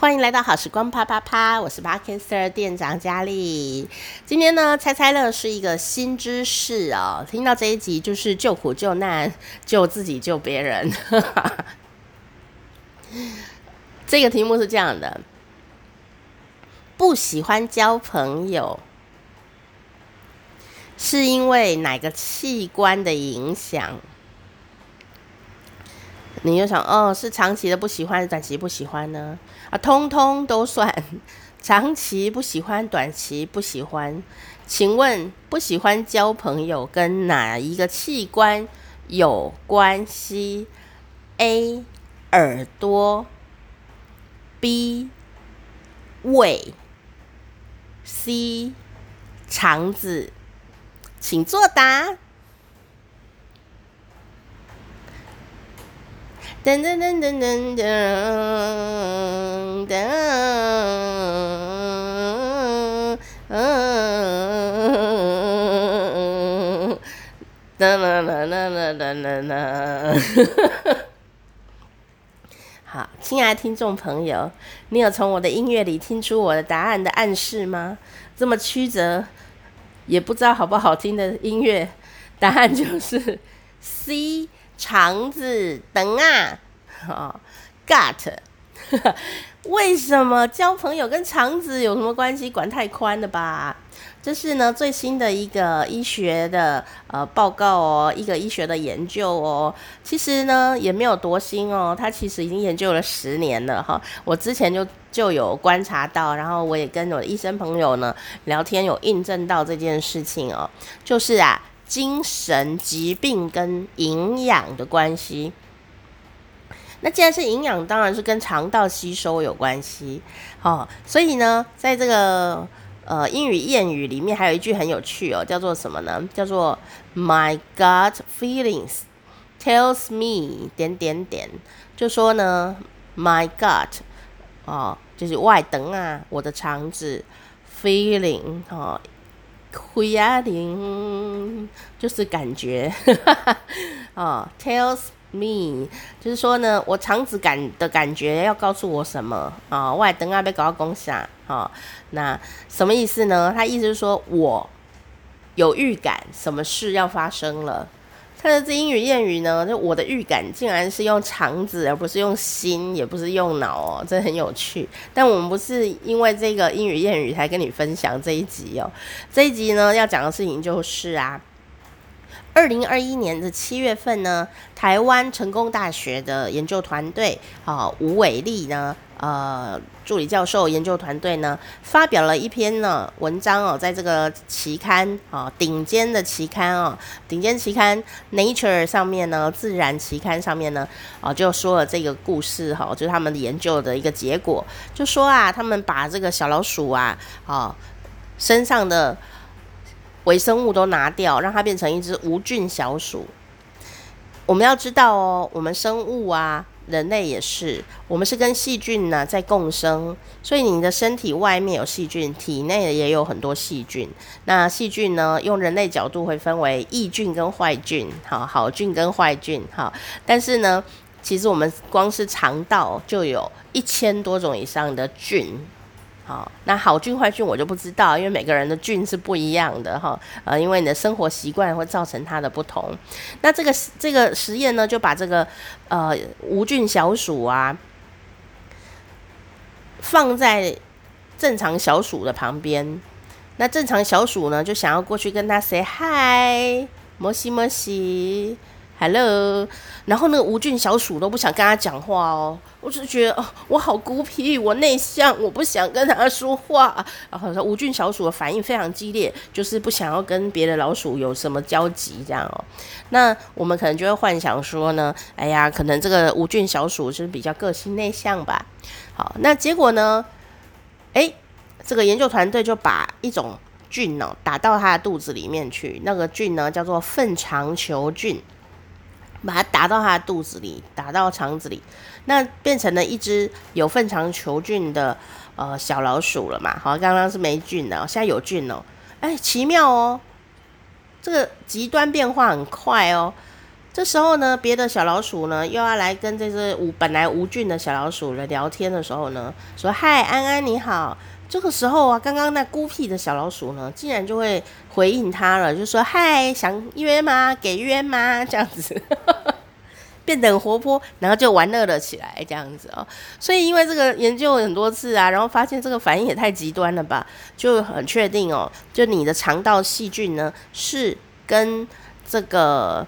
欢迎来到好时光啪啪啪，我是 Parker 店长佳丽。今天呢，猜猜乐是一个新知识哦。听到这一集就是救苦救难，救自己救别人。这个题目是这样的：不喜欢交朋友，是因为哪个器官的影响？你就想哦，是长期的不喜欢，短期不喜欢呢？啊，通通都算，长期不喜欢，短期不喜欢。请问不喜欢交朋友跟哪一个器官有关系？A. 耳朵，B. 胃，C. 肠子，请作答。噔噔噔噔噔噔噔，嗯噔啦啦啦啦啦啦啦，好，亲爱的听众朋友，你有从我的音乐里听出我的答案的暗示吗？这么曲折，也不知道好不好听的音乐，答案就是 C。肠子等啊，哦，gut，为什么交朋友跟肠子有什么关系？管太宽了吧？这是呢最新的一个医学的呃报告哦，一个医学的研究哦。其实呢也没有多新哦，它其实已经研究了十年了哈。我之前就就有观察到，然后我也跟我的医生朋友呢聊天，有印证到这件事情哦，就是啊。精神疾病跟营养的关系，那既然是营养，当然是跟肠道吸收有关系。哦，所以呢，在这个呃英语谚语里面，还有一句很有趣哦，叫做什么呢？叫做 “My gut feelings tells me 点点点”，就说呢，“My gut” 哦，就是外等啊，我的肠子 “feeling” 哦。灰啊灵就是感觉，哈 哈哦，tells me 就是说呢，我肠子感的感觉要告诉我什么啊？外灯啊被搞到公下啊？那什么意思呢？他意思是说我有预感，什么事要发生了。他的这英语谚语呢，就我的预感竟然是用肠子，而不是用心，也不是用脑哦，这很有趣。但我们不是因为这个英语谚语才跟你分享这一集哦。这一集呢，要讲的事情就是啊。二零二一年的七月份呢，台湾成功大学的研究团队啊，吴伟立呢，呃，助理教授研究团队呢，发表了一篇呢文章哦，在这个期刊啊，顶尖的期刊哦，顶尖期刊 Nature 上面呢，自然期刊上面呢，啊，就说了这个故事哈，就是他们研究的一个结果，就说啊，他们把这个小老鼠啊，啊，身上的。微生物都拿掉，让它变成一只无菌小鼠。我们要知道哦，我们生物啊，人类也是，我们是跟细菌呢在共生，所以你的身体外面有细菌，体内也有很多细菌。那细菌呢，用人类角度会分为益菌跟坏菌，好，好菌跟坏菌，好。但是呢，其实我们光是肠道就有一千多种以上的菌。好，那好菌坏菌我就不知道，因为每个人的菌是不一样的哈。呃，因为你的生活习惯会造成它的不同。那这个这个实验呢，就把这个呃无菌小鼠啊放在正常小鼠的旁边。那正常小鼠呢，就想要过去跟它 say hi，摩西摩西。Hello，然后那个无菌小鼠都不想跟他讲话哦，我只是觉得哦，我好孤僻，我内向，我不想跟他说话。然后说无菌小鼠的反应非常激烈，就是不想要跟别的老鼠有什么交集这样哦。那我们可能就会幻想说呢，哎呀，可能这个无菌小鼠是比较个性内向吧。好，那结果呢？哎，这个研究团队就把一种菌呢打到他的肚子里面去，那个菌呢叫做粪肠球菌。把它打到它肚子里，打到肠子里，那变成了一只有粪肠球菌的呃小老鼠了嘛？好，刚刚是没菌的，现在有菌哦。哎，奇妙哦，这个极端变化很快哦。这时候呢，别的小老鼠呢又要来跟这只无本来无菌的小老鼠来聊天的时候呢，说：“嗨，安安你好。”这个时候啊，刚刚那孤僻的小老鼠呢，竟然就会回应他了，就说：“嗨，想约吗？给约吗？”这样子。变得很活泼，然后就玩乐了起来，这样子哦。所以因为这个研究很多次啊，然后发现这个反应也太极端了吧，就很确定哦，就你的肠道细菌呢是跟这个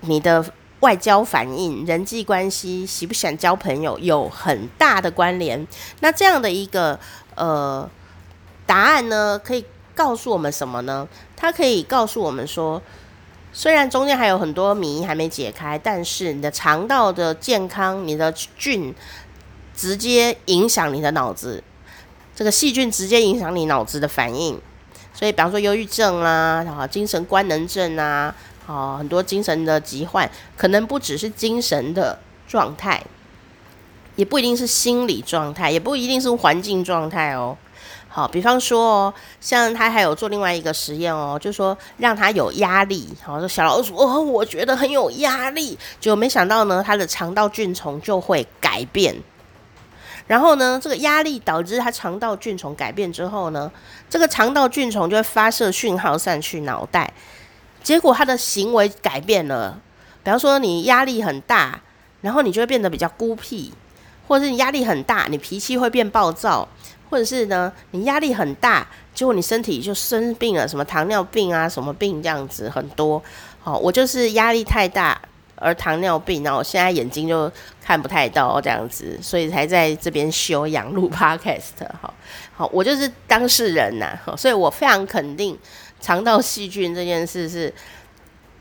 你的外交反应、人际关系、喜不喜欢交朋友有很大的关联。那这样的一个呃答案呢，可以告诉我们什么呢？它可以告诉我们说。虽然中间还有很多谜还没解开，但是你的肠道的健康，你的菌直接影响你的脑子，这个细菌直接影响你脑子的反应。所以，比方说忧郁症啦，啊，精神官能症啊，啊，很多精神的疾患，可能不只是精神的状态，也不一定是心理状态，也不一定是环境状态哦。好，比方说哦，像他还有做另外一个实验哦，就说让他有压力。好，说小老鼠哦，我觉得很有压力，结果没想到呢，他的肠道菌虫就会改变。然后呢，这个压力导致他肠道菌虫改变之后呢，这个肠道菌虫就会发射讯号散去脑袋，结果他的行为改变了。比方说你压力很大，然后你就会变得比较孤僻，或者是你压力很大，你脾气会变暴躁。或者是呢，你压力很大，结果你身体就生病了，什么糖尿病啊，什么病这样子很多。好，我就是压力太大而糖尿病，然后我现在眼睛就看不太到这样子，所以才在这边休养录 Podcast。好，好，我就是当事人呐，好，所以我非常肯定肠道细菌这件事是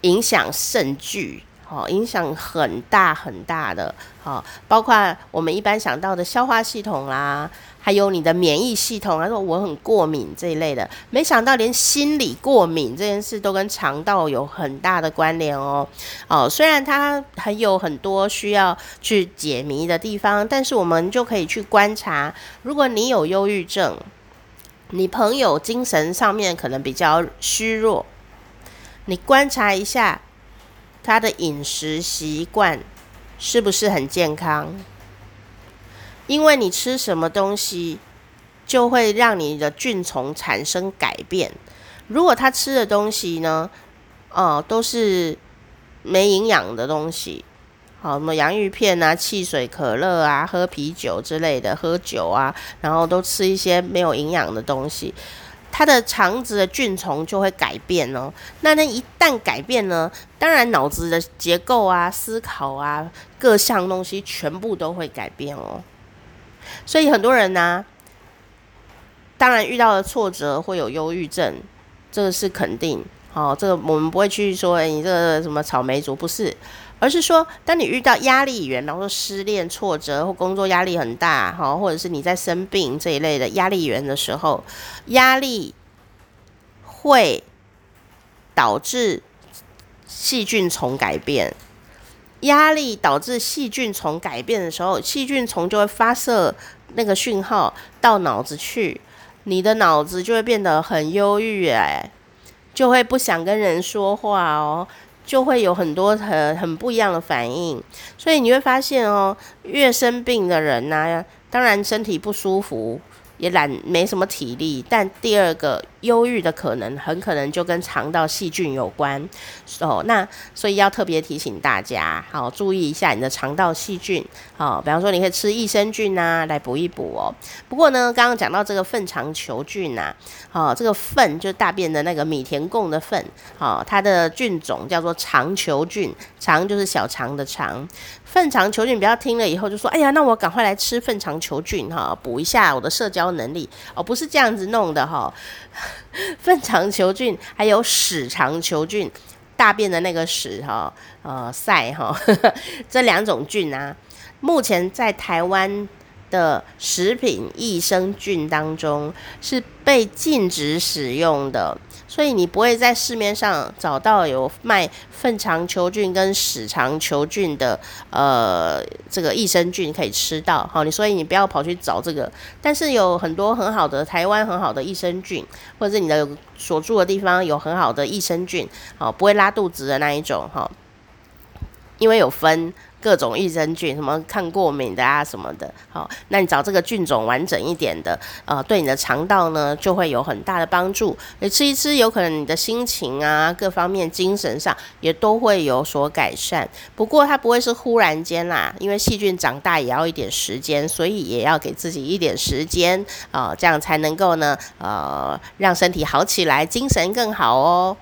影响甚巨。好，影响很大很大的，好，包括我们一般想到的消化系统啦，还有你的免疫系统，他说我很过敏这一类的，没想到连心理过敏这件事都跟肠道有很大的关联哦。哦，虽然它还有很多需要去解谜的地方，但是我们就可以去观察，如果你有忧郁症，你朋友精神上面可能比较虚弱，你观察一下。他的饮食习惯是不是很健康？因为你吃什么东西，就会让你的菌丛产生改变。如果他吃的东西呢，哦，都是没营养的东西，好，什么洋芋片啊、汽水、可乐啊、喝啤酒之类的，喝酒啊，然后都吃一些没有营养的东西。它的肠子的菌虫就会改变哦。那那一旦改变呢，当然脑子的结构啊、思考啊、各项东西全部都会改变哦。所以很多人呢、当然遇到了挫折会有忧郁症，这个是肯定。哦，这个我们不会去说，哎，你这个什么草莓族不是。而是说，当你遇到压力源，然后说失恋、挫折或工作压力很大，哈，或者是你在生病这一类的压力源的时候，压力会导致细菌虫改变。压力导致细菌虫改变的时候，细菌虫就会发射那个讯号到脑子去，你的脑子就会变得很忧郁，哎，就会不想跟人说话哦。就会有很多很很不一样的反应，所以你会发现哦，越生病的人呢，当然身体不舒服。也懒，没什么体力，但第二个忧郁的可能，很可能就跟肠道细菌有关哦。那所以要特别提醒大家，好，注意一下你的肠道细菌。好，比方说你可以吃益生菌啊，来补一补哦。不过呢，刚刚讲到这个粪肠球菌呐，好，这个粪就是大便的那个米田共的粪，好，它的菌种叫做肠球菌，肠就是小肠的肠。粪肠球菌，不要听了以后就说：“哎呀，那我赶快来吃粪肠球菌哈，补一下我的社交能力哦。”不是这样子弄的哈。粪肠球菌还有屎肠球菌，大便的那个屎哈，呃，塞哈，这两种菌啊，目前在台湾的食品益生菌当中是被禁止使用的。所以你不会在市面上找到有卖粪肠球菌跟屎肠球菌的呃这个益生菌可以吃到，好，你所以你不要跑去找这个，但是有很多很好的台湾很好的益生菌，或者是你的所住的地方有很好的益生菌，好，不会拉肚子的那一种哈，因为有分。各种益生菌，什么抗过敏的啊，什么的，好，那你找这个菌种完整一点的，呃，对你的肠道呢就会有很大的帮助。你吃一吃，有可能你的心情啊，各方面精神上也都会有所改善。不过它不会是忽然间啦，因为细菌长大也要一点时间，所以也要给自己一点时间啊，呃，这样才能够呢，呃，让身体好起来，精神更好哦。